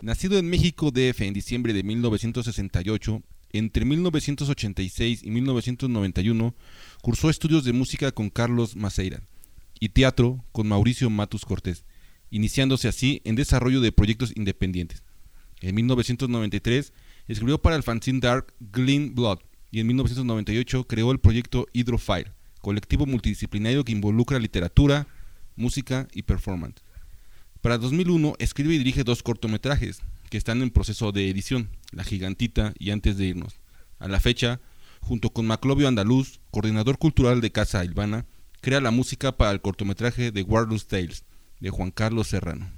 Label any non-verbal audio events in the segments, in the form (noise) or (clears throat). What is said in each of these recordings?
Nacido en México DF en diciembre de 1968, entre 1986 y 1991 cursó estudios de música con Carlos Maceira y teatro con Mauricio Matus Cortés, iniciándose así en desarrollo de proyectos independientes. En 1993 escribió para el fanzine Dark Glean Blood y en 1998 creó el proyecto Hydrofire, colectivo multidisciplinario que involucra literatura, música y performance. Para 2001 escribe y dirige dos cortometrajes que están en proceso de edición, La Gigantita y Antes de irnos. A la fecha, junto con Maclovio Andaluz, coordinador cultural de Casa Ilvana, crea la música para el cortometraje de Warless Tales de Juan Carlos Serrano.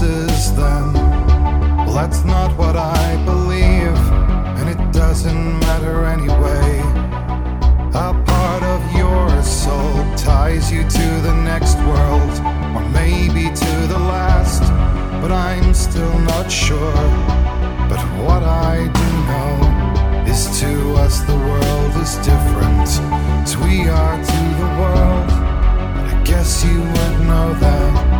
Blesses them. Well, that's not what I believe, and it doesn't matter anyway. A part of your soul ties you to the next world, or maybe to the last, but I'm still not sure. But what I do know is to us the world is different, as we are to the world. I guess you would know that.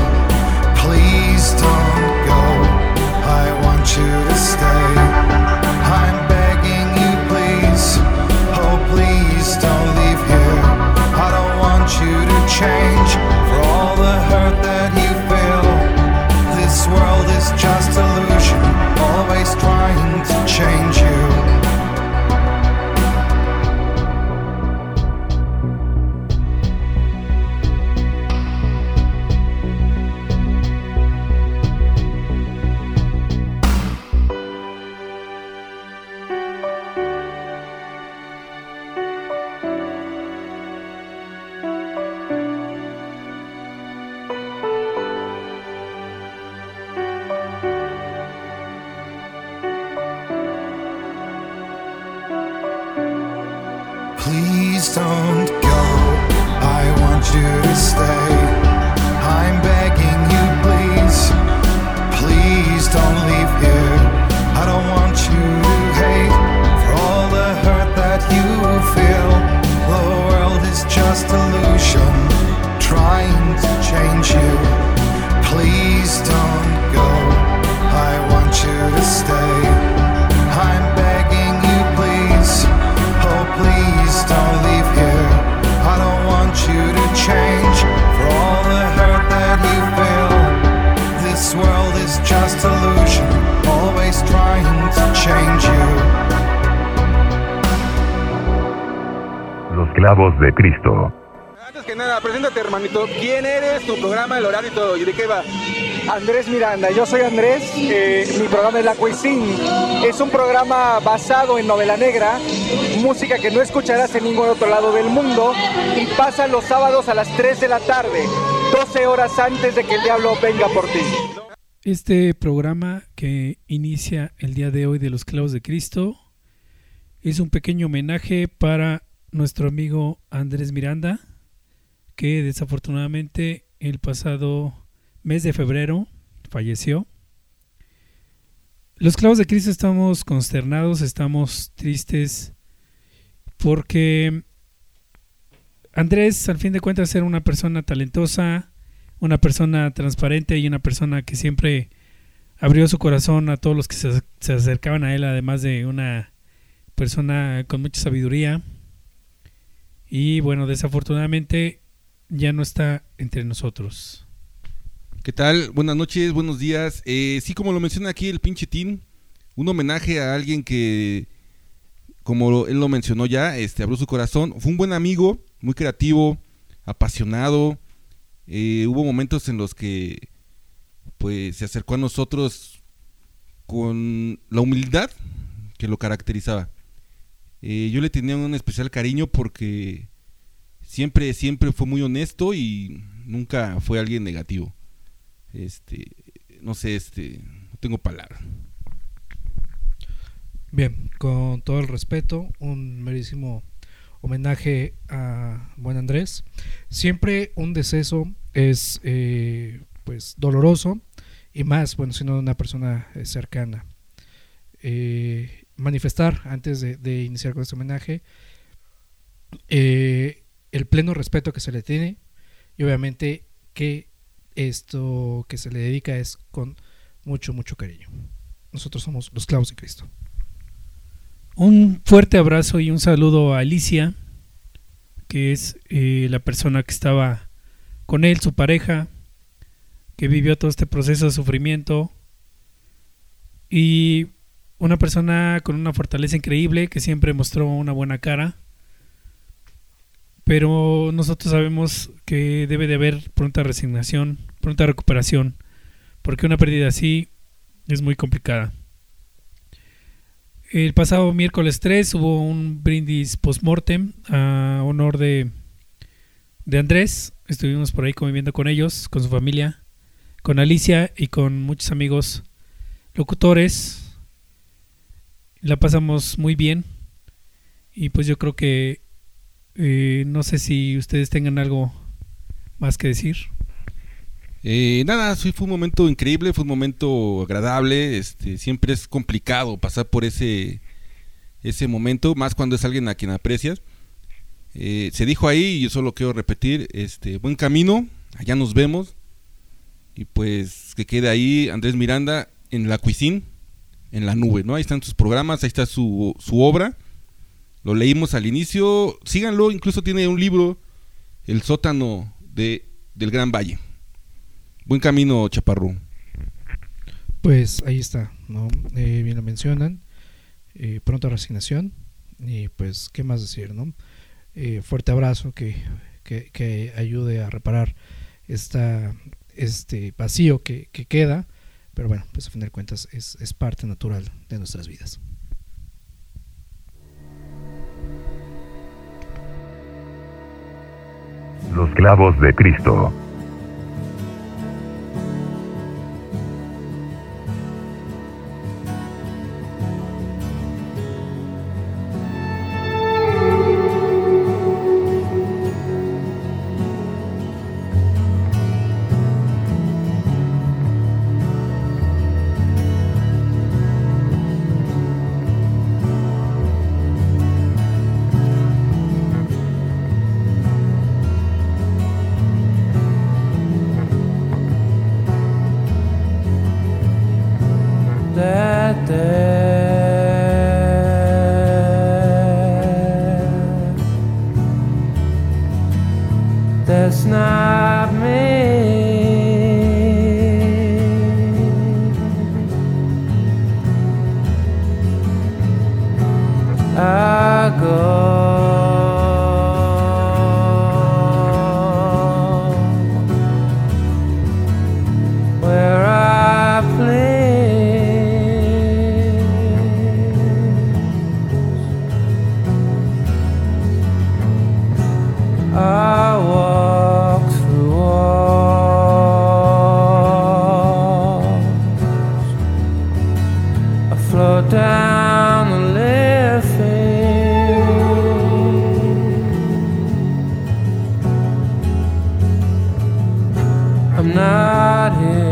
Los clavos de Cristo. Antes que nada, preséntate, hermanito. ¿Quién eres? Tu programa, el horario y todo. ¿Y de qué va? Andrés Miranda, yo soy Andrés, eh, mi programa es La Cuisine. Es un programa basado en novela negra, música que no escucharás en ningún otro lado del mundo y pasa los sábados a las 3 de la tarde, 12 horas antes de que el diablo venga por ti. Este programa que inicia el día de hoy de los clavos de Cristo es un pequeño homenaje para nuestro amigo Andrés Miranda, que desafortunadamente el pasado mes de febrero falleció. Los clavos de Cristo estamos consternados, estamos tristes porque Andrés, al fin de cuentas, era una persona talentosa, una persona transparente y una persona que siempre abrió su corazón a todos los que se, acercaban a él, además de una persona con mucha sabiduría. Y bueno, desafortunadamente ya no está entre nosotros. ¿Qué tal? Buenas noches, buenos días. Eh, sí, como lo menciona aquí el pinche Tim, un homenaje a alguien que, como él lo mencionó ya, este, abrió su corazón. Fue un buen amigo, muy creativo, apasionado. Eh, hubo momentos en los que, pues, se acercó a nosotros con la humildad que lo caracterizaba. Eh, yo le tenía un especial cariño porque siempre, siempre fue muy honesto y nunca fue alguien negativo. Este, no sé, este, no tengo palabra. Bien, con todo el respeto, un merísimo homenaje a buen Andrés. Siempre un deceso es eh, pues doloroso y más, bueno, siendo una persona eh, cercana. Manifestar antes de, iniciar con este homenaje eh, el pleno respeto que se le tiene y obviamente que esto que se le dedica es con mucho, mucho cariño. Nosotros somos los clavos de Cristo. Un fuerte abrazo y un saludo a Alicia, que es eh, la persona que estaba con él, su pareja, que vivió todo este proceso de sufrimiento. Y una persona con una fortaleza increíble que siempre mostró una buena cara. Pero nosotros sabemos que debe de haber pronta resignación, pronta recuperación, porque una pérdida así es muy complicada. El pasado miércoles 3 hubo un brindis post-mortem a honor de, de Andrés. Estuvimos por ahí conviviendo con ellos, con su familia, con Alicia y con muchos amigos locutores. La pasamos muy bien. Y pues yo creo que eh, no sé si ustedes tengan algo más que decir. Eh, nada, sí, fue un momento increíble, fue un momento agradable. Este, siempre es complicado pasar por ese, ese momento, más cuando es alguien a quien aprecias. Eh, se dijo ahí, y yo solo quiero repetir, este, buen camino, allá nos vemos. Y pues que quede ahí Andrés Miranda en la cuisine, en la nube, ¿no? Ahí están sus programas, ahí está su, su obra. Lo leímos al inicio, síganlo, incluso tiene un libro, El sótano de, del Gran Valle. Buen camino, Chaparro. Pues ahí está, ¿no? Eh, bien lo mencionan. Eh, pronta resignación. Y pues, ¿qué más decir, no? Eh, fuerte abrazo que, que, que, ayude a reparar esta, este vacío que, que, queda. Pero bueno, pues a fin de cuentas es, es parte natural de nuestras vidas. Los clavos de Cristo. I'm not here.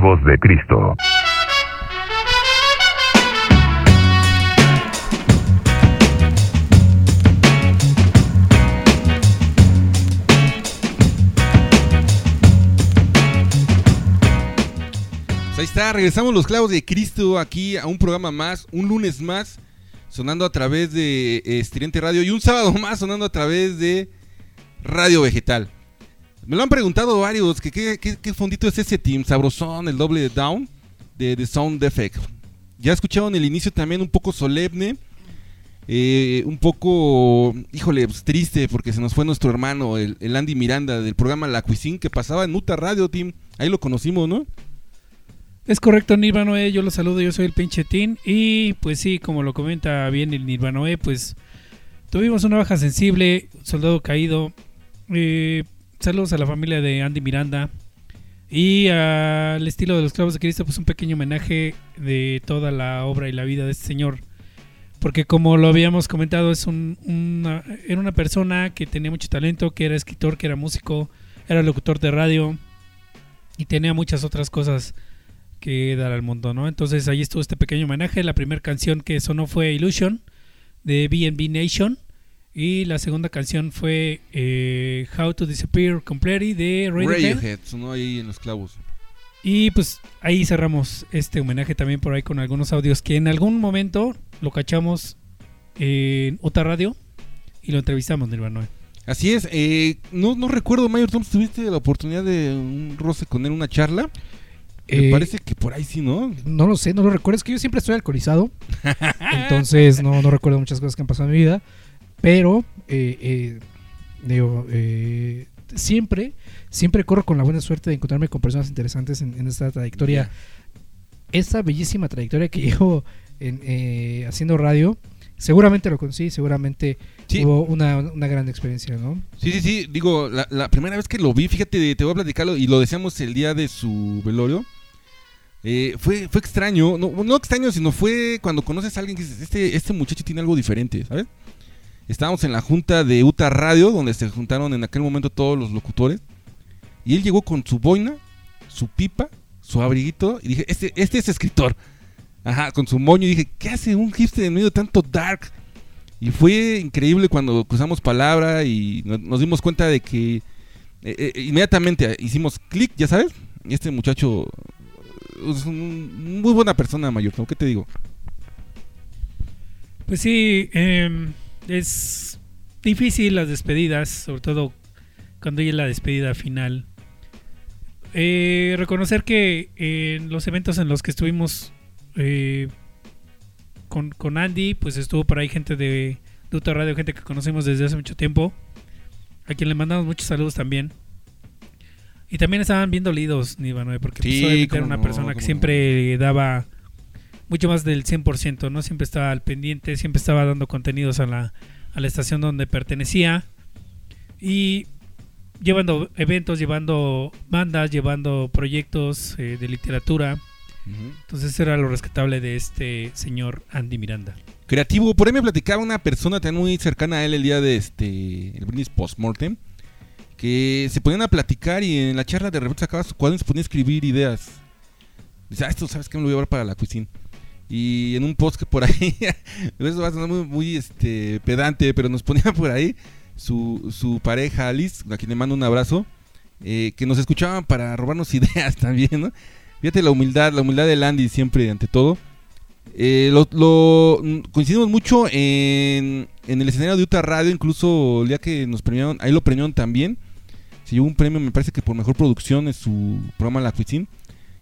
Clavos de Cristo. Pues ahí está, regresamos los clavos de Cristo aquí a un programa más, un lunes más, sonando a través de eh, Estridente Radio y un sábado (laughs) más sonando a través de Radio Vegetal. Me lo han preguntado varios, que qué, fondito es ese team, sabrosón, el doble de down de The Sound Effect. Ya escucharon el inicio también un poco solemne, eh, un poco, híjole, pues, triste porque se nos fue nuestro hermano, el, el Andy Miranda del programa La Cuisine que pasaba en Uta Radio Team. Ahí lo conocimos, ¿no? Es correcto, Nirvanoe, yo los saludo, yo soy el pinche Tin y pues sí, como lo comenta bien el Nirvanoe, pues tuvimos una baja sensible, soldado caído. eh, saludos a la familia de Andy Miranda y al estilo de los clavos de Cristo, pues un pequeño homenaje de toda la obra y la vida de este señor. Porque como lo habíamos comentado, es un, era una persona que tenía mucho talento, que era escritor, que era músico, era locutor de radio y tenía muchas otras cosas que dar al mundo, ¿no? Entonces ahí estuvo este pequeño homenaje. La primera canción que sonó fue Illusion de BNB Nation y la segunda canción fue eh, How to Disappear Completely de Radiohead. Radiohead, sonó ahí en los clavos. Y pues ahí cerramos este homenaje también por ahí con algunos audios que en algún momento lo cachamos en otra radio y lo entrevistamos, Nirvana. Así es, eh, no, no recuerdo, Mayor Tom, ¿tuviste la oportunidad de un roce con él, una charla? Me Eh, parece que por ahí sí, ¿no? No lo sé, no lo recuerdo. Es que yo siempre estoy alcoholizado. (laughs) entonces no, no recuerdo muchas cosas que han pasado en mi vida. Pero, eh, eh, digo, eh, siempre, siempre corro con la buena suerte de encontrarme con personas interesantes en, en esta trayectoria. Esta bellísima trayectoria que (laughs) llevo en, eh, haciendo radio. Seguramente lo conocí, seguramente Sí. hubo una, una gran experiencia, ¿no? Sí, sí, sí, digo, la, la primera vez que lo vi, fíjate, te voy a platicarlo y lo decíamos el día de su velorio. eh, fue, fue extraño, no, no extraño, sino fue cuando conoces a alguien que dices, este, este muchacho tiene algo diferente, ¿sabes? Estábamos en la junta de Uta Radio, donde se juntaron en aquel momento todos los locutores, y él llegó con su boina, su pipa, su abriguito, y dije, este, este es escritor. Ajá, con su moño, y dije, ¿qué hace un hipster en medio de tanto dark? Y fue increíble cuando cruzamos palabra y no- nos dimos cuenta de que eh, eh, inmediatamente hicimos clic, ya sabes. Y este muchacho es un- muy buena persona, mayor. ¿Qué te digo? Pues sí, em, es difícil las despedidas, sobre todo cuando hay la despedida final. Eh, reconocer que en los eventos en los que estuvimos eh, con, con Andy, pues estuvo por ahí gente de Duta Radio, gente que conocemos desde hace mucho tiempo, a quien le mandamos muchos saludos también. Y también estaban bien dolidos, Nivanoe, porque pues, Sí, obviamente era una no, persona que siempre daba mucho más del 100%, ¿no? Siempre estaba al pendiente, siempre estaba dando contenidos a la, a la estación donde pertenecía y llevando eventos, llevando bandas, llevando proyectos eh, de literatura. Entonces era lo rescatable de este señor Andy Miranda. Creativo, por ahí me platicaba una persona también muy cercana a él el día de este el brindis postmortem que se ponían a platicar y en la charla de repente sacaba su cuaderno y se ponía a escribir ideas. Dice, ah, esto sabes que me lo voy a llevar para la cuisine. Y en un post que por ahí, (laughs) eso va a sonar muy, este, pedante, pero nos ponía (laughs) por ahí su, su pareja Alice, a quien le mando un abrazo, eh, que nos escuchaban para robarnos (laughs) ideas también, ¿no? Fíjate la humildad, la humildad del Andy siempre ante todo. Eh, lo, coincidimos mucho en, en el escenario de Utah Radio, incluso el día que nos premiaron, ahí lo premiaron también. Se llevó un premio, me parece que por mejor producción en su programa La Cuisine.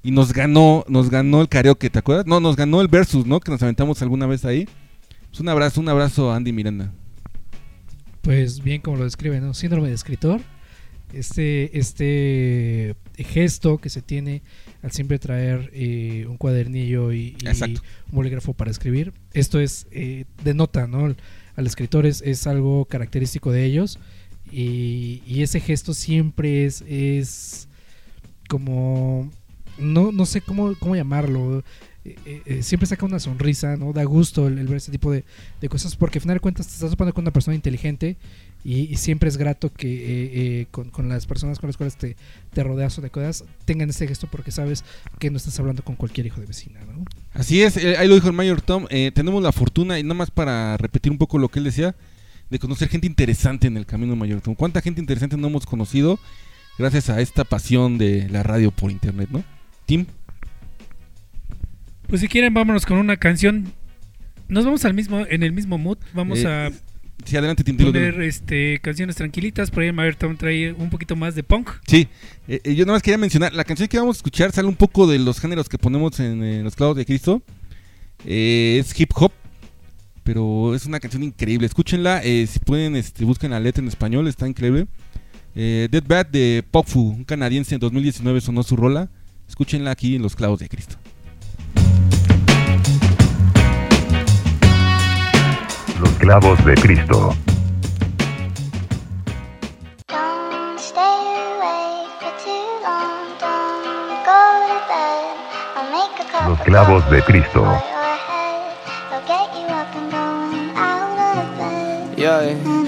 Y nos ganó, nos ganó el karaoke, ¿te acuerdas? No, nos ganó el versus, ¿no? Que nos aventamos alguna vez ahí. Pues un abrazo, un abrazo a Andy Miranda. Pues bien, como lo describe, ¿no? Síndrome de escritor. Este, este gesto que se tiene al siempre traer eh, un cuadernillo y, un bolígrafo para escribir. Esto es, eh, denota, ¿no? Al, al escritor es, es algo característico de ellos. Y, y ese gesto siempre es, es como, no, no sé cómo, cómo llamarlo. eh, eh, siempre saca una sonrisa, ¿no? Da gusto el, ver ese tipo de, de cosas, porque al final de cuentas te estás topando con una persona inteligente y, siempre es grato que eh, eh, con, con las personas con las cuales te, te rodeas o te cuidas tengan ese gesto porque sabes que no estás hablando con cualquier hijo de vecina, ¿no? Así es, eh, ahí lo dijo el Mayor Tom. eh, tenemos la fortuna, y nada más para repetir un poco lo que él decía, de conocer gente interesante en el camino Mayor Tom. ¿Cuánta gente interesante no hemos conocido gracias a esta pasión de la radio por internet, no? Tim, Pues si quieren, vámonos con una canción. Nos vamos al mismo, en el mismo mood. Vamos Eh, a sí, adelante, Tim. dilo, dilo. poner este canciones tranquilitas. Por ahí Mayor Tom trae un poquito más de punk. Sí, eh, eh, yo nada más quería mencionar, la canción que vamos a escuchar sale un poco de los géneros que ponemos en, los clavos de Cristo. Eh, es hip hop, pero es una canción increíble. Escúchenla, si pueden, este, busquen la letra en español, está increíble. Dead Bad de Popfu, un canadiense en 2019 sonó su rola. Escúchenla aquí en los clavos de Cristo. Los clavos de Cristo. Los clavos de Cristo. Yeah,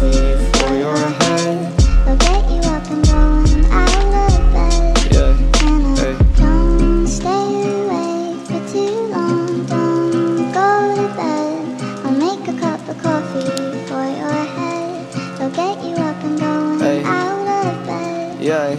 coffee for your head. I'll get you up and going out of bed. Yeah, hey. Don't stay awake for too long. Don't go to bed. I'll make a cup of coffee for your head. I'll get you up and going Hey. out of bed. Yeah.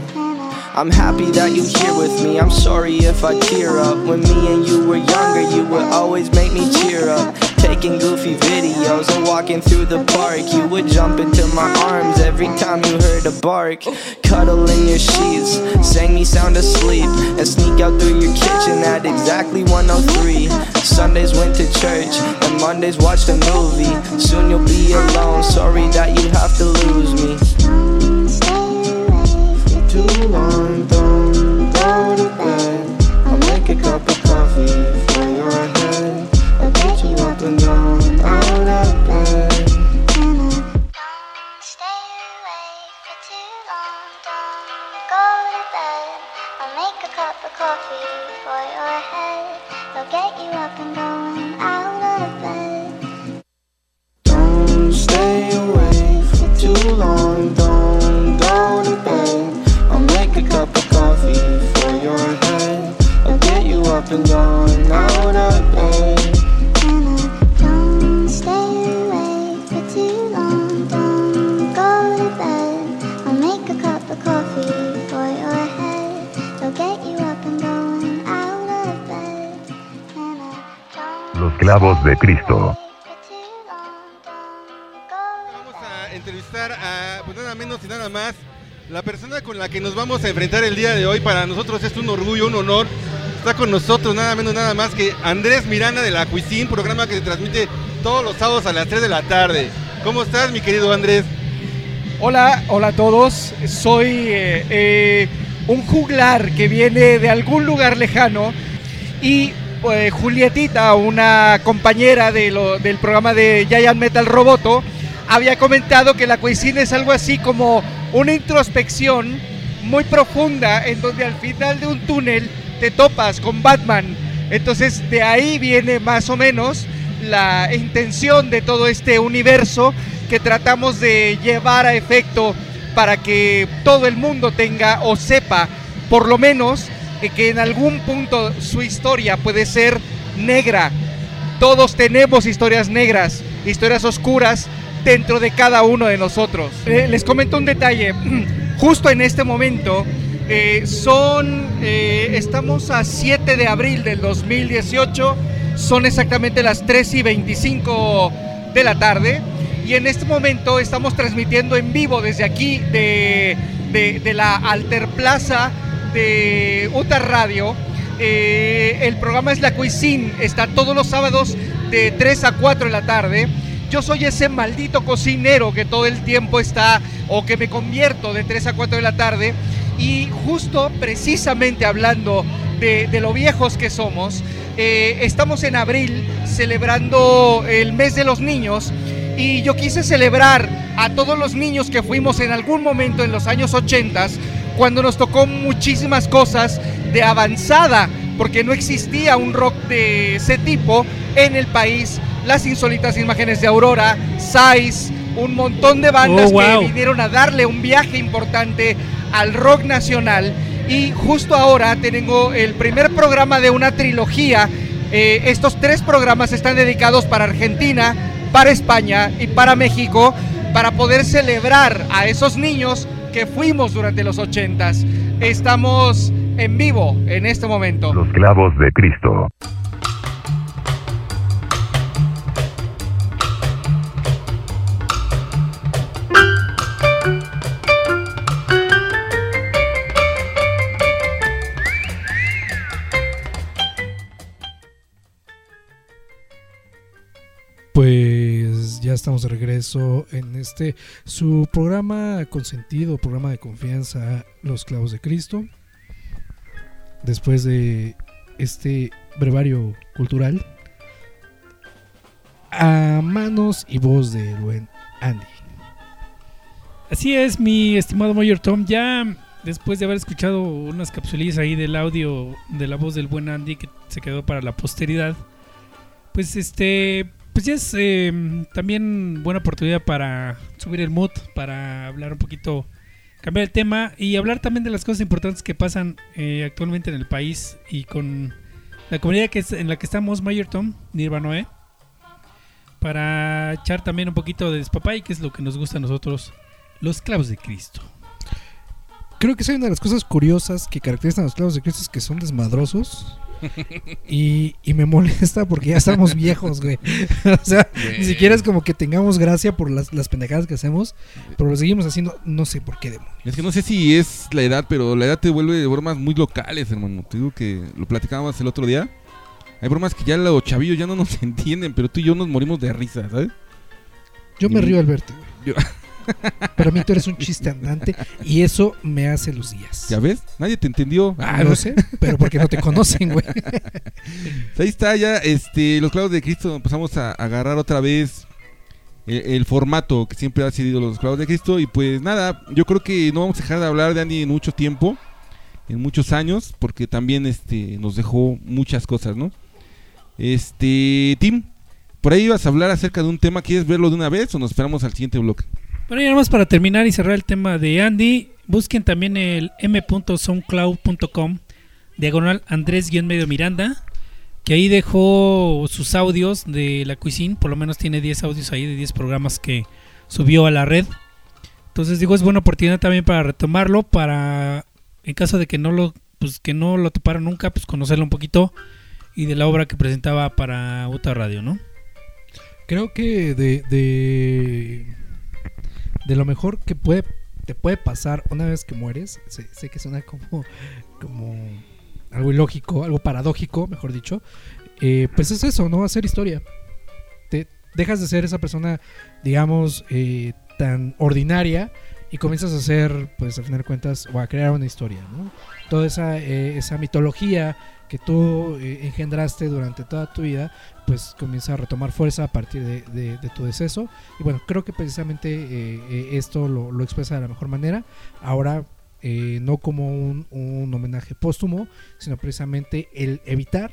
I'm happy that you're here with me. I'm sorry if I tear up. When me and you were younger, you would always make me cheer up. Taking goofy videos and walking through the park. You would jump into my arms every time you heard a bark. Cuddle in your sheets, sang me sound asleep, and sneak out through your kitchen at exactly 103. Sundays went to church, and Mondays watched a movie. Soon you'll be alone. Sorry that you have to lose me. Too long, don't go to bed. I'll make a cup of coffee de Cristo. Vamos a entrevistar a, pues nada menos y nada más, la persona con la que nos vamos a enfrentar el día de hoy. Para nosotros es un orgullo, un honor. Está con nosotros nada menos, nada más que Andrés Miranda de la Cuisine, programa que se transmite todos los sábados a las 3 de la tarde. ¿Cómo estás, mi querido Andrés? Hola, hola a todos. Soy eh, eh, un juglar que viene de algún lugar lejano y eh, Julietita, una compañera del programa de Giant Metal Roboto, había comentado que la cuisine es algo así como una introspección muy profunda en donde al final de un túnel te topas con Batman. Entonces de ahí viene más o menos la intención de todo este universo que tratamos de llevar a efecto para que todo el mundo tenga o sepa por lo menos que en algún punto su historia puede ser negra. Todos tenemos historias negras, historias oscuras dentro de cada uno de nosotros. Eh, les comento un detalle. (clears throat) Justo en este momento Eh, son, eh, estamos a 7 de abril del 2018, son exactamente las 3 y 25 de la tarde y en este momento estamos transmitiendo en vivo desde aquí de, de- de la Alterplaza de UTA Radio. Eh, el programa es La Cuisine, está todos los sábados de 3 a 4 de la tarde. Yo soy ese maldito cocinero que todo el tiempo está o que me convierto de 3 a 4 de la tarde. Y justo precisamente hablando de, de lo viejos que somos, eh, estamos en abril celebrando el mes de los niños y yo quise celebrar a todos los niños que fuimos en algún momento en los años 80 cuando nos tocó muchísimas cosas de avanzada porque no existía un rock de ese tipo en el país las insólitas imágenes de Aurora, Sais, un montón de bandas Oh, wow. que vinieron a darle un viaje importante al rock nacional. Y justo ahora tengo el primer programa de una trilogía. Eh, estos tres programas están dedicados para Argentina, para España y para México, para poder celebrar a esos niños que fuimos durante los ochentas. Estamos en vivo en este momento. Los clavos de Cristo. Estamos de regreso en este su programa consentido, programa de confianza, Los Clavos de Cristo. Después de este brevario cultural, a manos y voz de buen Andy. Así es, mi estimado Mayor Tom. Ya después de haber escuchado unas capsulillas ahí del audio de la voz del buen Andy que se quedó para la posteridad, pues este, pues ya es eh, también buena oportunidad para subir el mood, para hablar un poquito, cambiar el tema y hablar también de las cosas importantes que pasan eh, actualmente en el país y con la comunidad que es, en la que estamos, Mayor Tom, Nirvanoe, para echar también un poquito de despapay, que es lo que nos gusta a nosotros, los clavos de Cristo. Creo que es una de las cosas curiosas que caracterizan a los clavos de Cristo es que son desmadrosos. Y, y me molesta porque ya estamos viejos, güey. (laughs) O sea, ni siquiera es como que tengamos gracia por las, las pendejadas que hacemos, pero lo seguimos haciendo, no sé por qué demonios. Es que no sé si es la edad, pero la edad te vuelve de bromas muy locales, hermano. Te digo que lo platicábamos el otro día. Hay bromas que ya los chavillos ya no nos (laughs) entienden, pero tú y yo nos morimos de risa, ¿sabes? Yo me río al verte, güey. Yo- (laughs) (laughs) Para mí tú eres un chiste andante y eso me hace los días. ¿Ya ves? Nadie te entendió. Ah, no sé, pero porque no te conocen, güey. (laughs) Ahí está ya, este, los clavos de Cristo. Empezamos a agarrar otra vez el, el formato que siempre ha sido los clavos de Cristo. Y pues nada, yo creo que no vamos a dejar de hablar de Andy en mucho tiempo, en muchos años, porque también este, nos dejó muchas cosas, ¿no? Este, Tim, por ahí ibas a hablar acerca de un tema. ¿Quieres verlo de una vez o nos esperamos al siguiente bloque? Bueno, y nada más para terminar y cerrar el tema de Andy, busquen también el m.soundcloud.com, diagonal Andrés-medio Miranda, que ahí dejó sus audios de la cuisine, por lo menos tiene 10 audios ahí de 10 programas que subió a la red. Entonces digo, es buena oportunidad también para retomarlo, para en caso de que no lo pues que no lo toparon nunca, pues conocerlo un poquito y de la obra que presentaba para Uta Radio, ¿no? Creo que de, de lo mejor que puede te puede pasar una vez que mueres, sé, sé que suena como, como algo ilógico, algo paradójico, mejor dicho, eh, pues es eso, ¿no? Hacer historia. Te dejas de ser esa persona, digamos, eh, tan ordinaria y comienzas a hacer, pues al final de cuentas, o a crear una historia, ¿no? Toda esa, eh, esa mitología que tú engendraste durante toda tu vida, pues comienza a retomar fuerza a partir de, de- de tu deceso. Y bueno, creo que precisamente eh, eh, esto lo, lo expresa de la mejor manera. Ahora, eh, no como un, un homenaje póstumo, sino precisamente el evitar,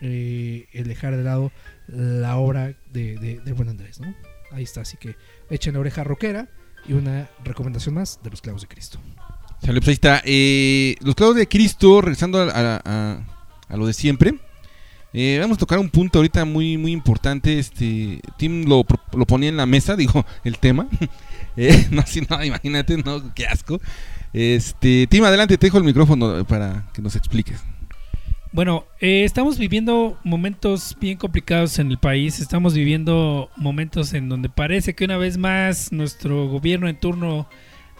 eh, el dejar de lado la obra de, de, de Buen Andrés, ¿no? Ahí está, así que echen la oreja rockera y una recomendación más de los clavos de Cristo. Sale, pues ahí está. Eh, los clavos de Cristo, regresando a, a- a- a lo de siempre. Eh, vamos a tocar un punto ahorita muy muy importante. Este Tim lo, lo ponía en la mesa, (laughs) digo, el tema. (laughs) Eh, no, si no, imagínate, no, qué asco. Este, Tim, adelante, te dejo el micrófono para que nos expliques. Bueno, eh, estamos viviendo momentos bien complicados en el país. Estamos viviendo momentos en donde parece que una vez más nuestro gobierno en turno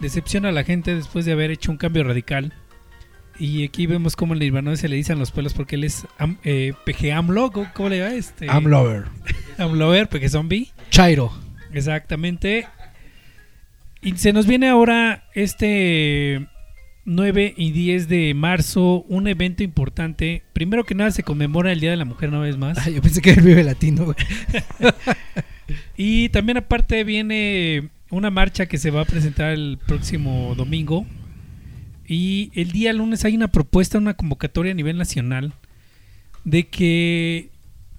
decepciona a la gente después de haber hecho un cambio radical. Y aquí vemos cómo el Nirvana se le dicen los pelos porque él es am- eh, PG AMLO. ¿Cómo, cómo le va este? Amlover. AMLOver, (laughs) PG Zombie. Chairo. Exactamente. Y se nos viene ahora este 9 y 10 de marzo un evento importante. Primero que nada se conmemora el Día de la Mujer una vez más. Ah, yo pensé que era el Vive Latino. (laughs) Y también aparte viene una marcha que se va a presentar el próximo domingo. Y el día lunes hay una propuesta, una convocatoria a nivel nacional de que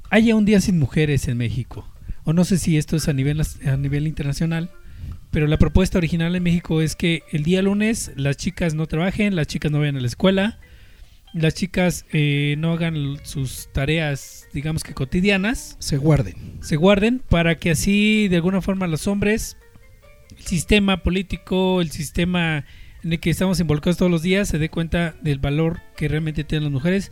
haya un día sin mujeres en México. O no sé si esto es a nivel, a nivel internacional, pero la propuesta original en México es que el día lunes las chicas no trabajen, las chicas no vayan a la escuela, las chicas eh, no hagan sus tareas, digamos que cotidianas, Se guarden. se guarden para que así de alguna forma los hombres, el sistema político, el sistema en el que estamos involucrados todos los días se dé cuenta del valor que realmente tienen las mujeres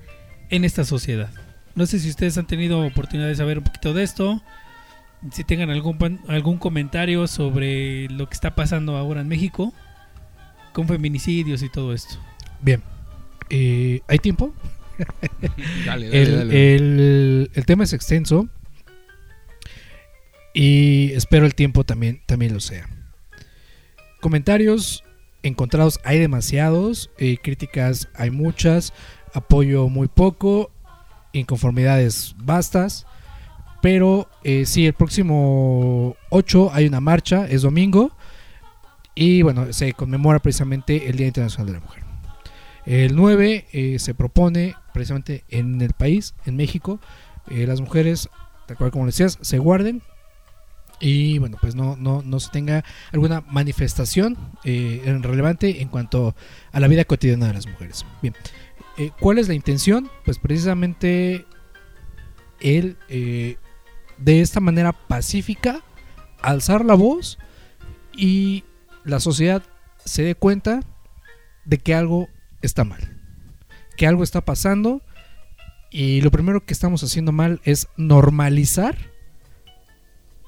en esta sociedad. No sé si ustedes han tenido oportunidad de saber un poquito de esto, si tengan algún algún comentario sobre lo que está pasando ahora en México con feminicidios y todo esto. Bien. Eh, ¿Hay tiempo? (laughs) Dale, dale, el, dale. el- el tema es extenso y espero el tiempo también, también lo sea. Comentarios encontrados hay demasiados, eh, críticas hay muchas, apoyo muy poco, inconformidades bastas, pero eh, sí, el próximo 8 hay una marcha, es domingo, y bueno, se conmemora precisamente el Día Internacional de la Mujer. El 9 eh, se propone precisamente en el país, en México, eh, las mujeres, tal cual como decías, se guarden y bueno, pues no, no, no se tenga alguna manifestación eh, relevante en cuanto a la vida cotidiana de las mujeres. Bien, eh, ¿cuál es la intención? Pues precisamente el eh, de esta manera pacífica alzar la voz y la sociedad se dé cuenta de que algo está mal, que algo está pasando y lo primero que estamos haciendo mal es normalizar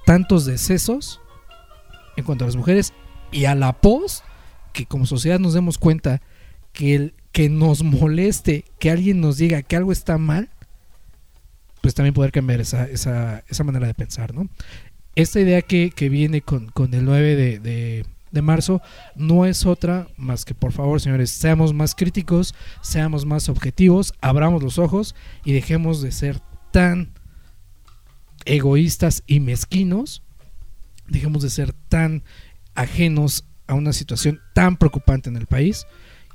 tantos decesos en cuanto a las mujeres y a la pos que como sociedad nos demos cuenta que el que nos moleste que alguien nos diga que algo está mal pues también poder cambiar esa, esa, esa manera de pensar ¿no? esta idea que, que viene con, con el 9 de, de- de marzo no es otra más que por favor señores seamos más críticos seamos más objetivos abramos los ojos y dejemos de ser tan egoístas y mezquinos dejemos de ser tan ajenos a una situación tan preocupante en el país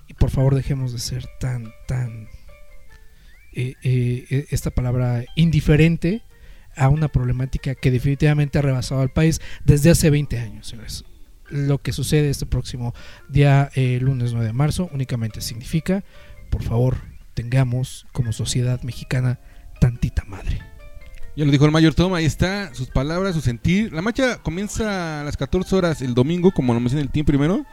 y por favor dejemos de ser tan tan eh, eh, eh, esta palabra indiferente a una problemática que definitivamente ha rebasado al país desde hace 20 años señores. Lo que sucede este próximo día eh, lunes 9 de marzo únicamente significa por favor tengamos como sociedad mexicana tantita madre Ya lo dijo el mayor Tom, ahí está, sus palabras, su sentir. La marcha comienza a las 14 horas el domingo, como lo mencioné el team primero.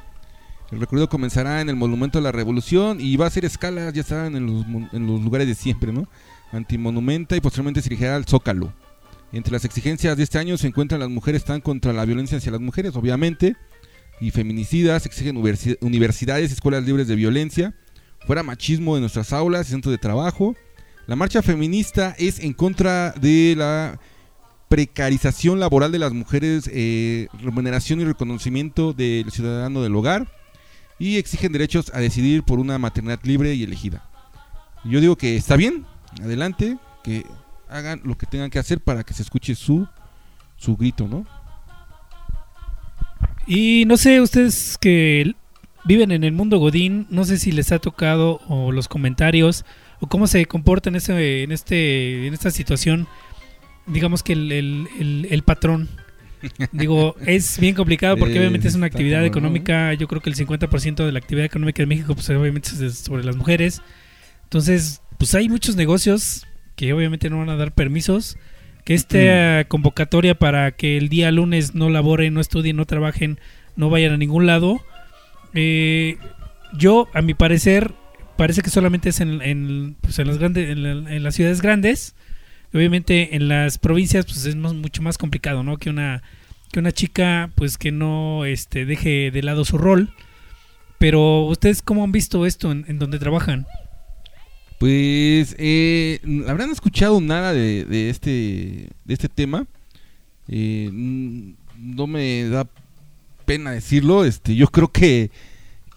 El recorrido comenzará en el Monumento a la Revolución y va a hacer escalas, ya saben, en los, lugares de siempre, ¿no? Antimonumenta y posteriormente se dirigirá al Zócalo. Entre las exigencias de este año se encuentran las mujeres están contra la violencia hacia las mujeres, obviamente, y feminicidas, exigen universi- universidades, escuelas libres de violencia, fuera machismo en nuestras aulas y centros de trabajo. La marcha feminista es en contra de la precarización laboral de las mujeres, eh, remuneración y reconocimiento del ciudadano del hogar y exigen derechos a decidir por una maternidad libre y elegida. Yo digo que está bien, adelante, que hagan lo que tengan que hacer para que se escuche su, su grito, ¿no? Y no sé, ustedes que viven en el mundo Godín, no sé si les ha tocado o los comentarios o cómo se comporta en, ese, en, este, en esta situación, digamos que el, el- el- el patrón. Digo, (laughs) es bien complicado porque obviamente es una actividad económica, yo creo que el 50% de la actividad económica de México pues obviamente es sobre las mujeres. Entonces, pues hay muchos negocios que obviamente no van a dar permisos. Que esta convocatoria para que el día lunes no laboren, no estudien, no trabajen, no vayan a ningún lado. eh, yo, a mi parecer, parece que solamente es en, en, pues, en las grandes, en, la- en las ciudades grandes. Obviamente en las provincias pues es mucho más complicado, ¿no? Que una que una chica pues que no este deje de lado su rol. Pero ustedes cómo han visto esto en, donde trabajan? Pues, eh, ¿habrán escuchado nada de, este, de este tema? Eh, no me da pena decirlo. Este, yo creo que,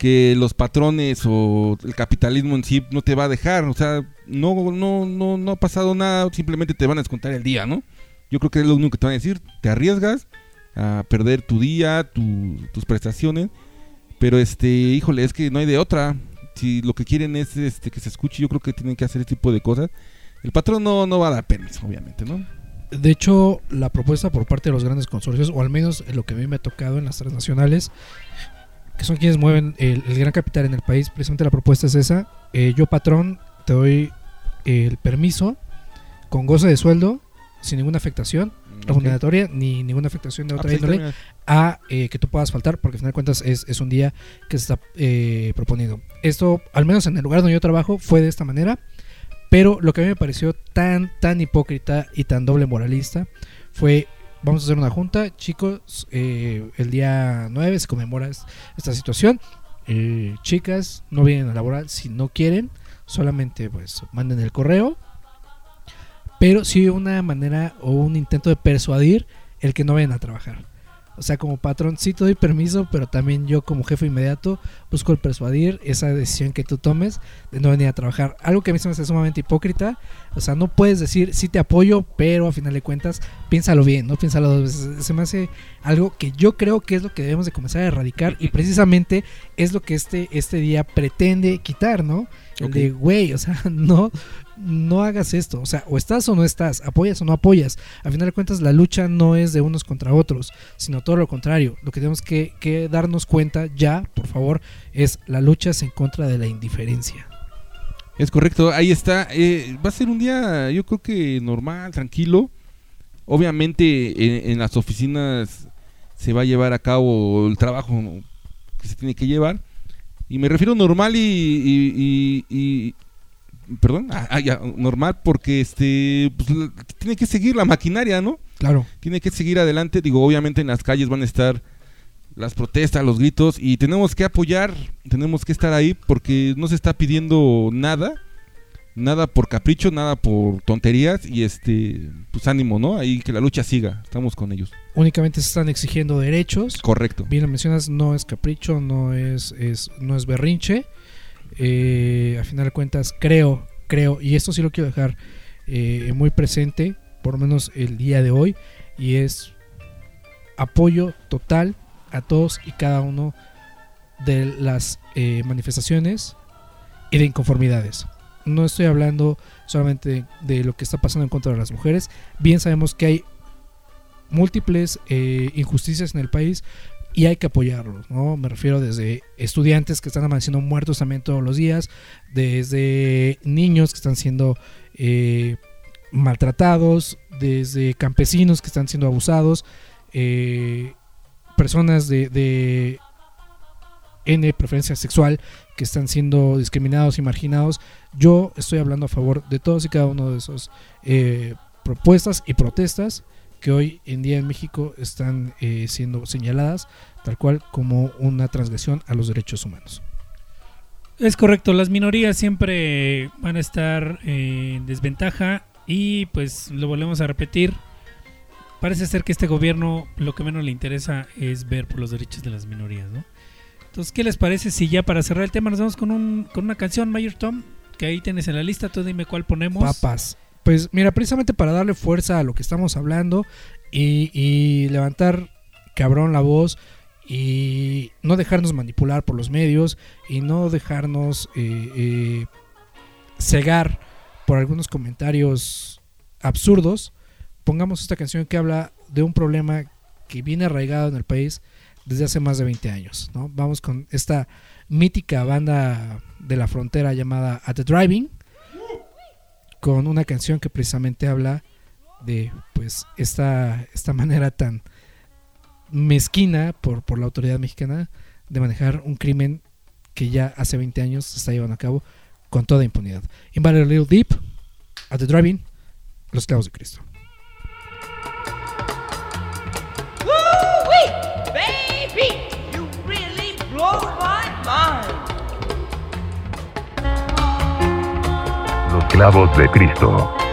que los patrones o el capitalismo en sí no te va a dejar. O sea, no, no, no, no ha pasado nada. Simplemente te van a descontar el día, ¿no? Yo creo que es lo único que te van a decir. Te arriesgas a perder tu día, tu- tus prestaciones. Pero este, híjole, es que no hay de otra. Si lo que quieren es este que se escuche, yo creo que tienen que hacer este tipo de cosas. El patrón no, no va a dar permiso, obviamente, ¿no? De hecho, la propuesta por parte de los grandes consorcios, o al menos en lo que a mí me ha tocado en las transnacionales, que son quienes mueven el, el gran capital en el país, precisamente la propuesta es esa. Eh, yo, patrón, te doy el permiso con goce de sueldo, sin ninguna afectación remuneratoria, ni ninguna afectación de otra índole, a eh, que tú puedas faltar, porque al final de cuentas es, es un día que se está eh, proponiendo. Esto, al menos en el lugar donde yo trabajo, fue de esta manera. Pero lo que a mí me pareció tan, tan hipócrita y tan doble moralista fue, vamos a hacer una junta, chicos, eh, el día 9 se conmemora es- esta situación. Eh, chicas, no vienen a laborar si no quieren, solamente pues manden el correo. Pero sí una manera o un intento de persuadir el que no vayan a trabajar. O sea, como patrón sí te doy permiso, pero también yo como jefe inmediato busco el persuadir esa decisión que tú tomes de no venir a trabajar. Algo que a mí se me hace sumamente hipócrita. O sea, no puedes decir sí te apoyo, pero a final de cuentas piénsalo bien, ¿no? Piénsalo dos veces. Se me hace algo que yo creo que es lo que debemos de comenzar a erradicar y precisamente es lo que este, este día pretende quitar, ¿no? El de, güey, o sea, (laughs) no, no hagas esto. O sea, o estás o no estás, apoyas o no apoyas. A final de cuentas, la lucha no es de unos contra otros, sino todo lo contrario. Lo que tenemos que, darnos cuenta ya, por favor, es la lucha es en contra de la indiferencia. Es correcto, ahí está. Eh, va a ser un día, yo creo que normal, tranquilo. Obviamente en, las oficinas se va a llevar a cabo el trabajo que se tiene que llevar. Y me refiero normal y- perdón, ah, ah, ya, normal porque este pues, tiene que seguir la maquinaria, ¿no? Claro. Tiene que seguir adelante. Digo, obviamente en las calles van a estar las protestas, los gritos y tenemos que apoyar, tenemos que estar ahí porque no se está pidiendo nada, nada por capricho, nada por tonterías y este, pues ánimo, ¿no? Ahí que la lucha siga, estamos con ellos. Únicamente se están exigiendo derechos. Correcto. Bien lo mencionas, no es capricho, no es, es- no es berrinche. Eh, a final de cuentas, creo, creo, y esto sí lo quiero dejar eh, muy presente, por lo menos el día de hoy, y es apoyo total a todos y cada uno de las eh, manifestaciones y de inconformidades. No estoy hablando solamente de, lo que está pasando en contra de las mujeres. Bien sabemos que hay múltiples eh, injusticias en el país y hay que apoyarlos, ¿no? Me refiero desde estudiantes que están amaneciendo muertos también todos los días, desde niños que están siendo eh, maltratados, desde campesinos que están siendo abusados, eh, personas de, de N preferencia sexual que están siendo discriminados y marginados. Yo estoy hablando a favor de todos y cada uno de esos eh, propuestas y protestas que hoy en día en México están eh, siendo señaladas tal cual como una transgresión a los derechos humanos. Es correcto, las minorías siempre van a estar eh, en desventaja y pues lo volvemos a repetir. Parece ser que este gobierno lo que menos le interesa es ver por los derechos de las minorías, ¿no? Entonces, ¿qué les parece si ya para cerrar el tema nos vamos con, un, con una canción, Mayor Tom? Que ahí tienes en la lista, tú dime cuál ponemos. Papas. Pues mira, precisamente para darle fuerza a lo que estamos hablando y, levantar cabrón la voz y no dejarnos manipular por los medios y no dejarnos eh, eh, cegar por algunos comentarios absurdos, pongamos esta canción que habla de un problema que viene arraigado en el país desde hace más de 20 años. ¿no? Vamos con esta mítica banda de la frontera llamada At the Driving, con una canción que precisamente habla de pues esta, esta manera tan mezquina por, por la autoridad mexicana de manejar un crimen que ya hace 20 años se está llevando a cabo con toda impunidad. Invalid Little Deep, At the Driving, Los Clavos de Cristo. Los clavos de Cristo.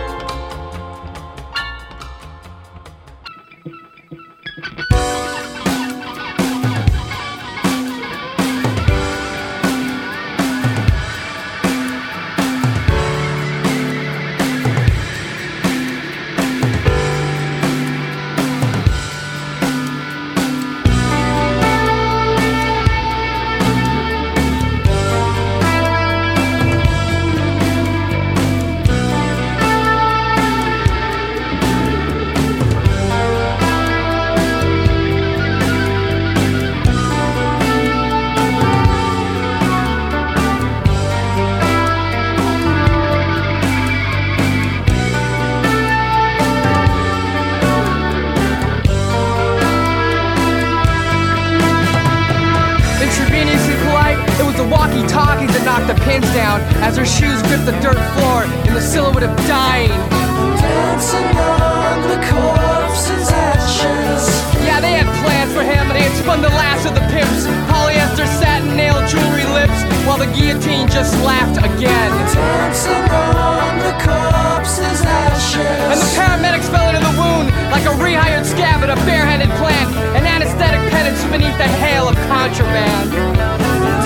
Guillotine just laughed again. Dancing on the corpse's ashes. And the paramedics fell into the wound like a rehired scab at a barehanded plant, an anesthetic penance beneath the hail of contraband.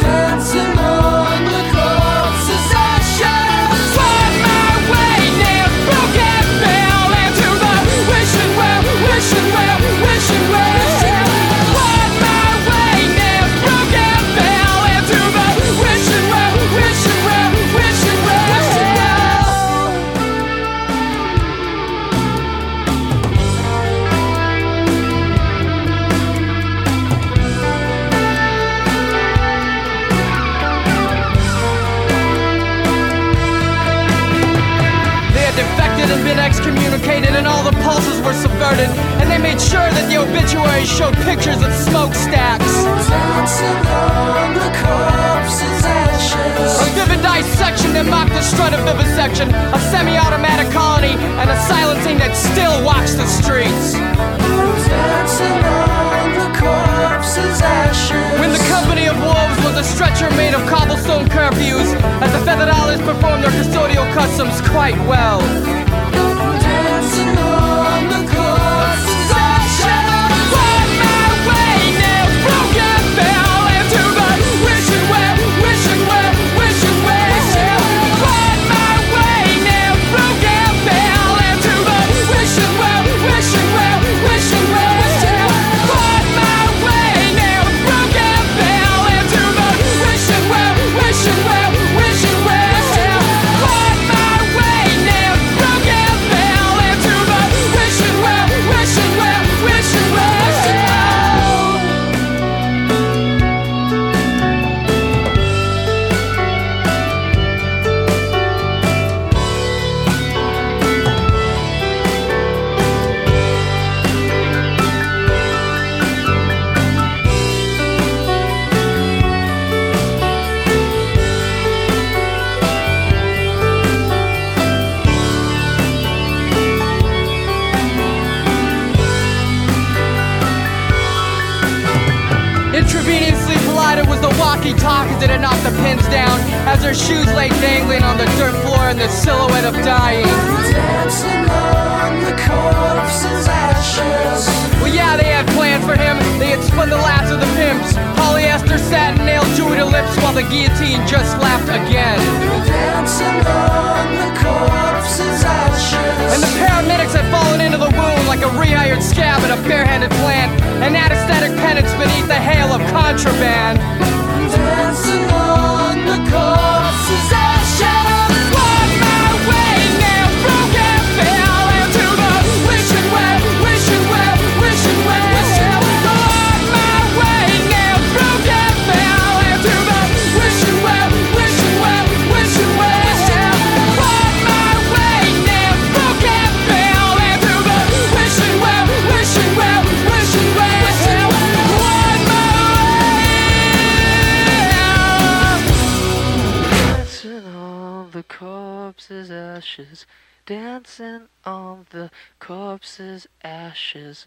Dancing on the subverted. And they made sure that the obituaries showed pictures of smokestacks. Dancing on the corpse's ashes. A vivid dissection that mocked the strut of vivisection, a semi-automatic colony, and a silencing that still walks the streets. Dancing on the corpse's ashes. When the company of wolves was a stretcher made of cobblestone curfews, as the Featherdollars performed their custodial customs quite well. Silhouette of dying. Dancing on the corpse's ashes. Well, yeah, they had plans for him. They had spun the last of the pimps. Polyester satin nail jewelry to lips while the guillotine just laughed again. Dancing on the corpse's ashes. And the paramedics had fallen into the wound like a rehired scab at a barehanded plant, an anesthetic penance beneath the hail of contraband. The corpse's ashes.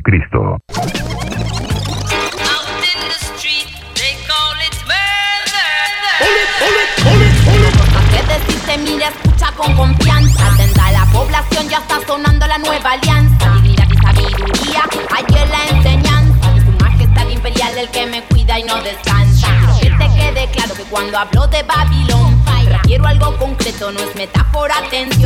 De Cristo. ¿Qué decir te mira, escucha con confianza. Atenta a la población, ya está sonando la nueva alianza. Dignidad y sabiduría, hay en la enseñanza. De su majestad imperial el que me cuida y no descansa. Quiero que te quede claro que cuando hablo de Babilón Requiero algo concreto, no es metáfora, atención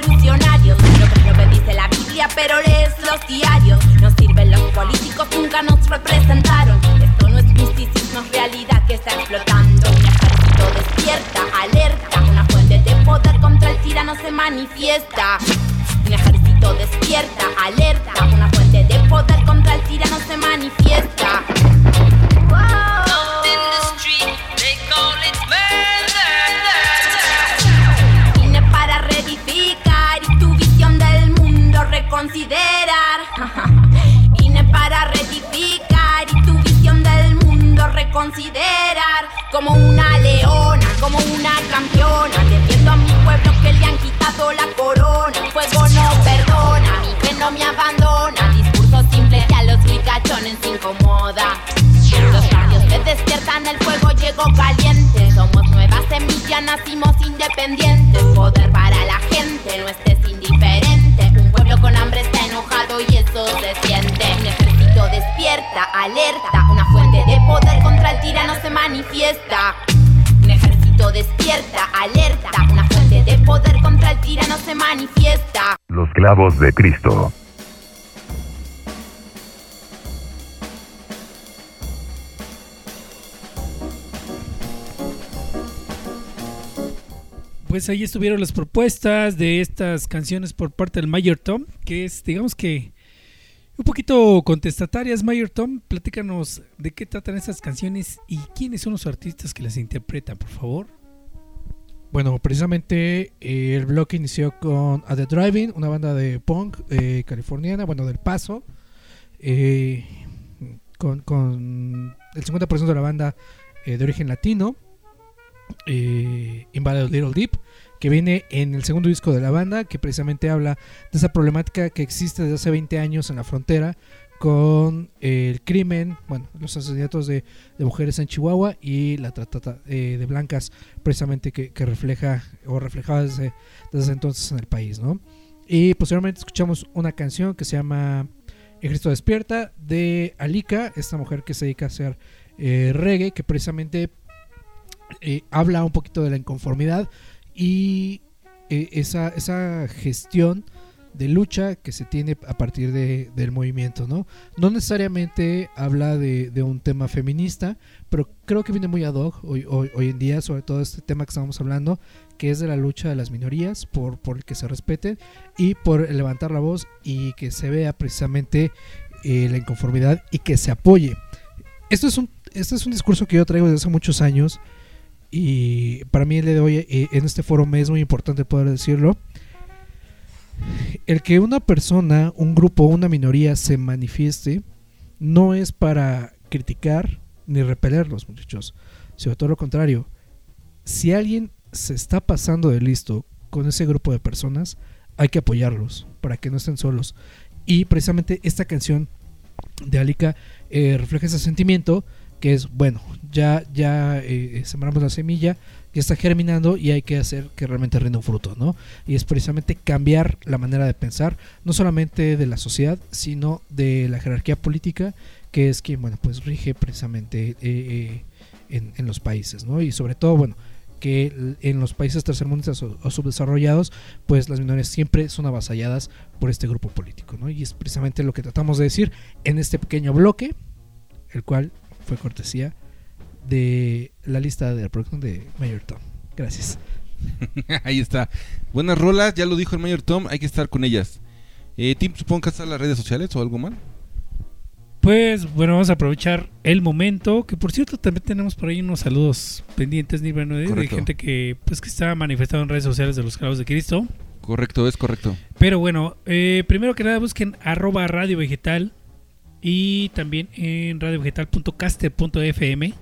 revolucionarios. No crees lo que dice la Biblia, pero lees los diarios. Nos sirven los políticos, nunca nos representaron. Esto no es misticismo, es realidad que está explotando. Un ejército despierta, alerta. Una fuente de poder contra el tirano se manifiesta. Un ejército despierta, alerta. Una fuente de poder contra el tirano se manifiesta Como una leona, como una campeona Defiendo a mi pueblo que le han quitado la corona. Fuego no perdona, mi fe no me abandona. Discurso simple que a los ricachones incomoda. Los radios se despiertan, el fuego llegó caliente. Somos nueva semilla, nacimos independientes. Poder para la gente, no estés indiferente despierta, alerta. Una fuente de poder contra el tirano se manifiesta. Un ejército despierta, alerta. Una fuente de poder contra el tirano se manifiesta. Los clavos de Cristo. Pues ahí estuvieron las propuestas de estas canciones por parte del Mayor Tom, que es, digamos que, un poquito contestatarias. Mayor Tom, platícanos de qué tratan estas canciones y quiénes son los artistas que las interpretan, por favor. Bueno, precisamente eh, el bloque inició con A The Driving, una banda de punk eh, californiana, bueno, del Paso, eh, con, con el 50% de la banda de origen latino, Invalid Little Deep, que viene en el segundo disco de la banda, que precisamente habla de esa problemática que existe desde hace 20 años en la frontera con el crimen, bueno, los asesinatos de, mujeres en Chihuahua y la trata eh, de blancas, precisamente que, que refleja o reflejaba desde, desde entonces en el país, ¿no? Y posteriormente escuchamos una canción que se llama El Cristo Despierta de Alika, esta mujer que se dedica a hacer eh, reggae, que precisamente eh, habla un poquito de la inconformidad y eh, esa, esa gestión de lucha que se tiene a partir de, del movimiento, ¿no? No necesariamente habla de, de un tema feminista, pero creo que viene muy ad hoc hoy, hoy, hoy en día, sobre todo este tema que estamos hablando, que es de la lucha de las minorías, por, por que se respeten y por levantar la voz y que se vea precisamente eh, la inconformidad y que se apoye. Esto es un, este es un discurso que yo traigo desde hace muchos años y para mí el día de hoy eh, en este foro me es muy importante poder decirlo. El que una persona, un grupo, una minoría se manifieste no es para criticar ni repelerlos, muchachos. Sino todo lo contrario. Si alguien se está pasando de listo con ese grupo de personas, hay que apoyarlos para que no estén solos. Y precisamente esta canción de Alika eh, refleja ese sentimiento que es, bueno, ya, ya eh, sembramos la semilla, ya está germinando y hay que hacer que realmente rinda un fruto, ¿no? Y es precisamente cambiar la manera de pensar, no solamente de la sociedad, sino de la jerarquía política, que es quien, bueno, pues rige precisamente eh, eh, en, en los países, ¿no? Y sobre todo, bueno, que en los países tercermundistas o subdesarrollados, pues las minorías siempre son avasalladas por este grupo político, ¿no? Y es precisamente lo que tratamos de decir en este pequeño bloque, el cual fue cortesía de la lista de la producción de Mayor Tom. Gracias. (laughs) Ahí está. Buenas rolas, ya lo dijo el Mayor Tom, hay que estar con ellas. Eh, Tim, supongo que están las redes sociales o algo mal. Pues bueno, vamos a aprovechar el momento. Que por cierto, también tenemos por ahí unos saludos pendientes, Nirvana, de Correcto. gente que pues que está manifestado en redes sociales de los clavos de Cristo. Correcto, es correcto. Pero bueno, eh, primero que nada busquen arroba radio vegetal y también en radiovegetal.caster.fm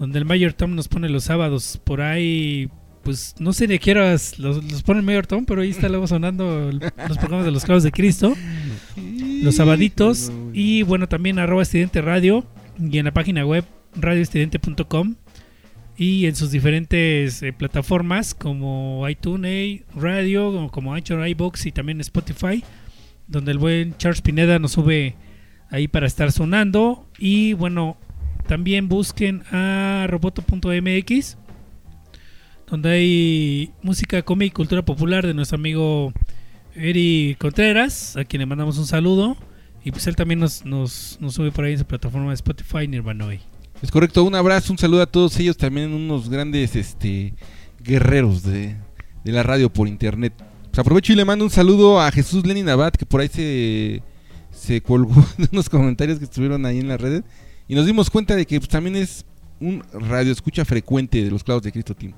donde el Mayor Tom nos pone los sábados. Por ahí, pues no sé de qué horas los, pone el Mayor Tom, pero ahí está luego sonando los programas de los clavos de Cristo, los sabaditos. Y bueno también arroba estudiante radio y en la página web radioestudente.com y en sus diferentes eh, plataformas como iTunes, Radio, como Anchor, iBox y también Spotify, donde el buen Charles Pineda nos sube ahí para estar sonando. Y bueno, también busquen a roboto.mx, donde hay música, cómic y cultura popular de nuestro amigo Eri Contreras, a quien le mandamos un saludo. Y pues él también nos, nos, sube por ahí en su plataforma de Spotify, Nirvanoy. Es correcto, un abrazo, un saludo a todos ellos, también unos grandes este guerreros de, de la radio por internet. Pues aprovecho y le mando un saludo a Jesús Lenin Abad, que por ahí se, se colgó (laughs) de unos comentarios que estuvieron ahí en las redes. Y nos dimos cuenta de que pues, también es un radio escucha frecuente de los clavos de Cristo Team.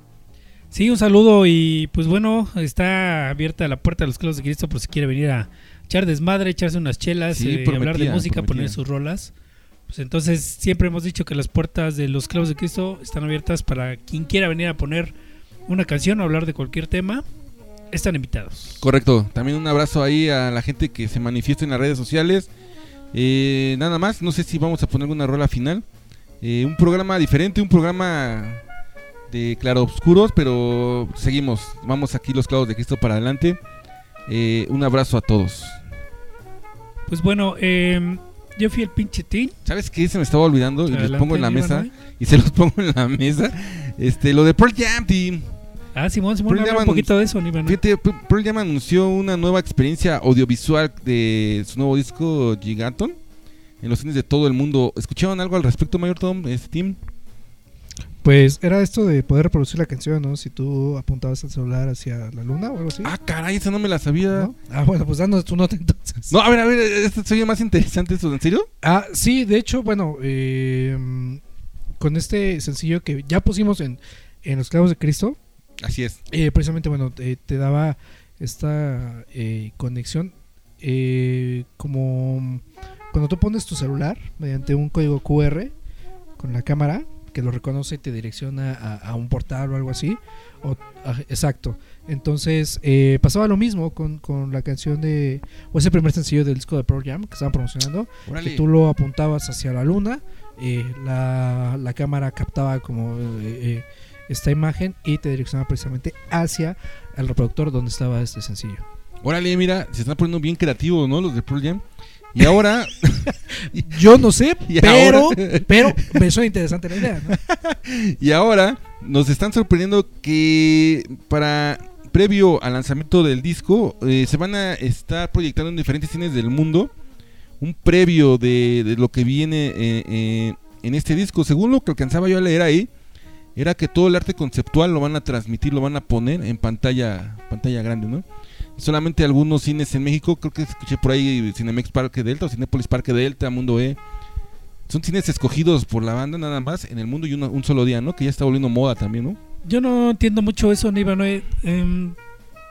Sí, un saludo y pues bueno, está abierta la puerta de los clavos de Cristo por si quiere venir a echar desmadre, echarse unas chelas, Sí, eh, hablar de música, poner sus rolas. Pues entonces siempre hemos dicho que las puertas de los clavos de Cristo están abiertas para quien quiera venir a poner una canción o hablar de cualquier tema. Están invitados. Correcto, también un abrazo ahí a la gente que se manifiesta en las redes sociales. Eh, nada más, no sé si vamos a poner una rola final. Eh, un programa diferente, un programa de claroscuros, pero seguimos. Vamos aquí los clavos de Cristo para adelante. Eh, un abrazo a todos. Pues bueno, eh, yo fui el pinche Tin. ¿Sabes qué? Se me estaba olvidando y les Adelante, pongo en la Iván, mesa. ¿eh? Y se los (laughs) pongo en la mesa. Este, lo de Pearl Jam, Team. Ah, Simón, Simón, Pearl habla Jam un poquito de eso, Iván. Fíjate, Pe- Pearl Jam anunció una nueva experiencia audiovisual de su nuevo disco Gigaton en los cines de todo el mundo. ¿Escucharon algo al respecto, Mayor Tom, este team? Pues era esto de poder reproducir la canción, ¿no? Si tú apuntabas el celular hacia la luna o algo así. Ah, caray, esa no me la sabía. ¿No? Ah, bueno, pues danos tu nota entonces. No, a ver, a ver, este se oye más interesante eso, ¿en serio? Ah, sí, de hecho, bueno, eh, con este sencillo que ya pusimos en, en Los Clavos de Cristo, Así es. eh, precisamente, bueno, te, te daba esta eh, conexión eh, como cuando tú pones tu celular mediante un código QR con la cámara que lo reconoce y te direcciona a, a un portal o algo así. O, exacto. Entonces eh, pasaba lo mismo con, con la canción de, o ese primer sencillo del disco de Pearl Jam que estaban promocionando, que tú lo apuntabas hacia la luna, eh, la, la cámara captaba como eh, eh, esta imagen y te direccionaba precisamente hacia el reproductor donde estaba este sencillo. Órale, mira, se están poniendo bien creativos, ¿no? Los de Pearl Jam. Y ahora. (laughs) Yo no sé, (laughs) pero, (laughs) pero me suena interesante la idea. ¿no? y ahora nos están sorprendiendo que para previo al lanzamiento del disco, eh, se van a estar proyectando en diferentes cines del mundo un previo de, de lo que viene eh, eh, en este disco. Según lo que alcanzaba yo a leer ahí, era que todo el arte conceptual lo van a transmitir, lo van a poner en pantalla, pantalla grande, ¿no? Solamente algunos cines en México, creo que escuché por ahí Cinemex Parque Delta o Cinépolis Parque Delta, Mundo E. Son cines escogidos por la banda nada más en el mundo y un solo día, ¿no? Que ya está volviendo moda también, ¿no? Yo no entiendo mucho eso, Niva. ¿no? Eh, em,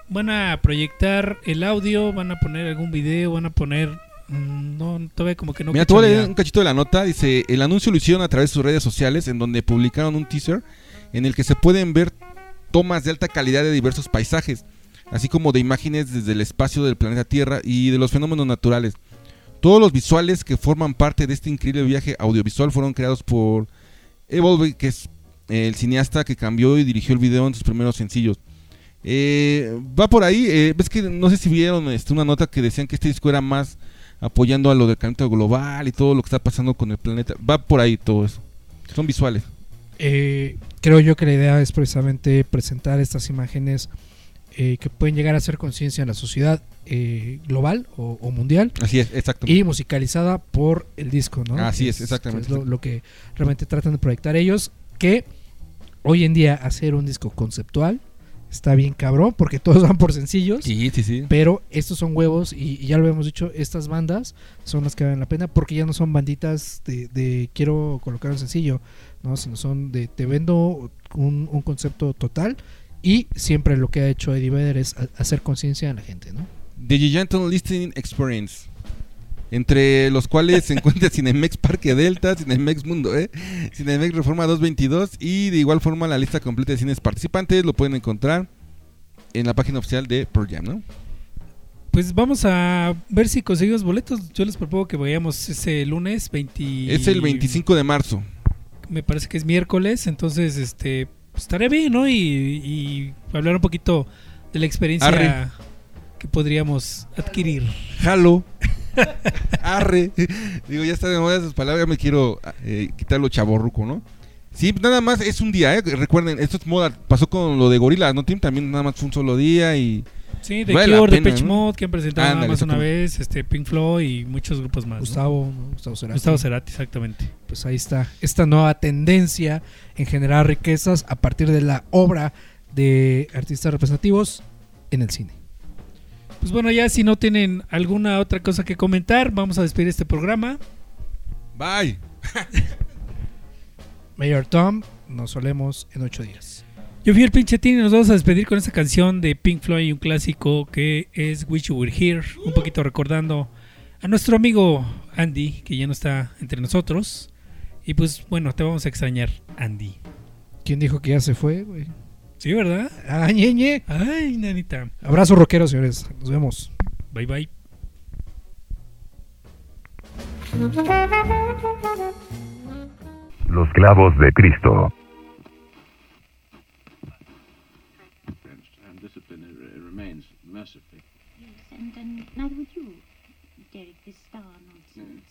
van a proyectar el audio, van a poner algún video, van a poner. No, todavía como que no. Mira, te voy a leer un cachito de la nota. Dice, el anuncio lo hicieron a través de sus redes sociales en donde publicaron un teaser en el que se pueden ver tomas de alta calidad de diversos paisajes, así como de imágenes desde el espacio del planeta Tierra y de los fenómenos naturales. Todos los visuales que forman parte de este increíble viaje audiovisual fueron creados por Evolve, que es el cineasta que cambió y dirigió el video en sus primeros sencillos. Eh, va por ahí, eh, ves que no sé si vieron este, una nota que decían que este disco era más apoyando a lo del calentamiento global y todo lo que está pasando con el planeta. Va por ahí todo eso. Son visuales. Eh, creo yo que la idea es precisamente presentar estas imágenes eh, que pueden llegar a hacer conciencia en la sociedad eh, global o, o mundial. Así es, exacto. Y musicalizada por el disco, ¿no? Así es, exactamente. lo, lo que realmente tratan de proyectar ellos. Que hoy en día hacer un disco conceptual está bien cabrón porque todos (laughs) van por sencillos. Sí, sí, sí. Pero estos son huevos y, y ya lo habíamos dicho, estas bandas son las que valen la pena porque ya no son banditas de, de quiero colocar un sencillo, ¿no? sino son de te vendo un, un concepto total y siempre lo que ha hecho Eddie Vedder es hacer conciencia a la gente, ¿no? The Giganton Listening Experience. Entre los cuales se encuentra (laughs) Cinemex Parque Delta, Cinemex Mundo, ¿eh? Cinemex Reforma 222 y de igual forma la lista completa de cines participantes lo pueden encontrar en la página oficial de Pearl Jam, ¿no? Pues vamos a ver si conseguimos boletos. Yo les propongo que vayamos ese lunes 20. Es el 25 de marzo. Me parece que es miércoles, entonces este pues, estaría bien, ¿no? Y, y hablar un poquito de la experiencia Arre. que podríamos adquirir. Jalo. (laughs) Arre. Digo, ya está de moda esas palabras, ya me quiero eh, quitar lo chaborruco, ¿no? Sí, nada más es un día, ¿eh? Recuerden, esto es moda. Pasó con lo de Gorillaz, ¿no, Tim? También nada más fue un solo día y... Sí, The vale Cure, pena, Depeche ¿no? Mode, que han presentado nada más una vez, este Pink Floyd y muchos grupos más. Gustavo, ¿no? Gustavo Cerati. Gustavo Cerati, exactamente. Pues ahí está, esta nueva tendencia en generar riquezas a partir de la obra de artistas representativos en el cine. Pues bueno, ya si no tienen alguna otra cosa que comentar, vamos a despedir este programa. Bye. (laughs) Mayor Tom, nos solemos en ocho días. Yo fui el pinche y nos vamos a despedir con esta canción de Pink Floyd y un clásico que es Wish You Were Here, un poquito recordando a nuestro amigo Andy, que ya no está entre nosotros. Y pues bueno, te vamos a extrañar, Andy. ¿Quién dijo que ya se fue, güey? Sí, ¿verdad? Ah, ñeñe. Ay, nanita. Abrazo rockero, señores. Nos vemos. Bye bye. Los clavos de Cristo. and discipline uh, remains mercifully. And, and neither would you, Derek, this star nonsense.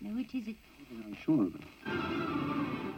No, it is. It, I'm sure of it.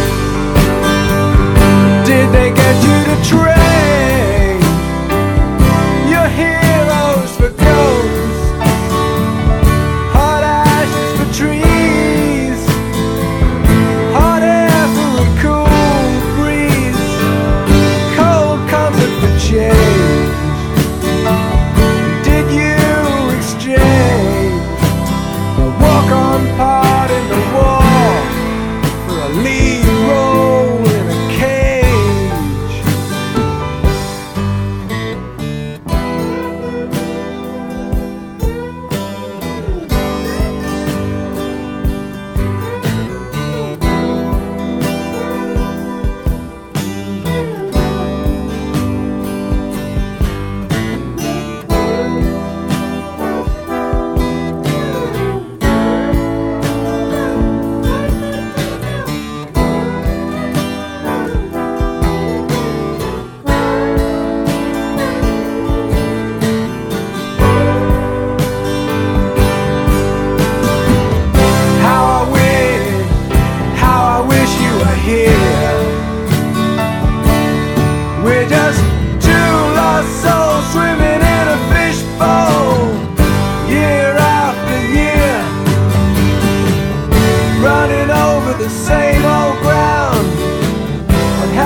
Did they get you to train? Your heroes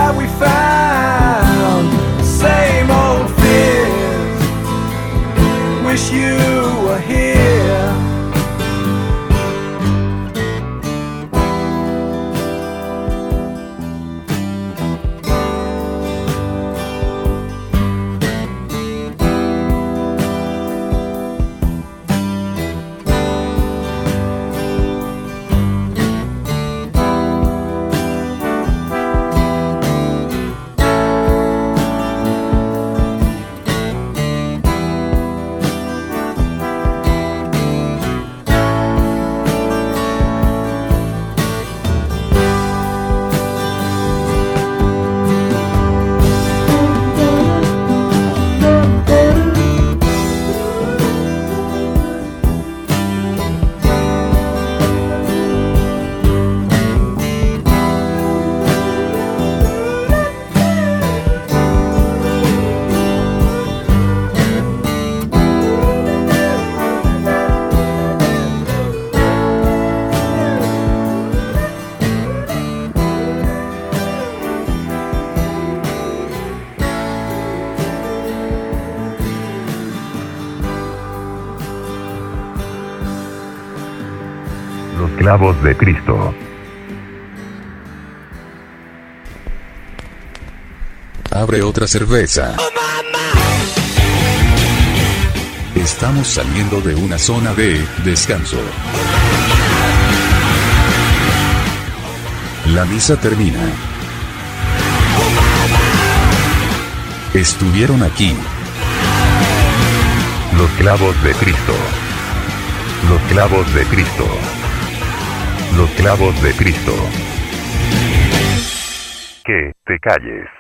that we found. Clavos de Cristo. Abre otra cerveza. Estamos saliendo de una zona de descanso. La misa termina. Estuvieron aquí. Los clavos de Cristo. Los clavos de Cristo. Los clavos de Cristo. Que te calles.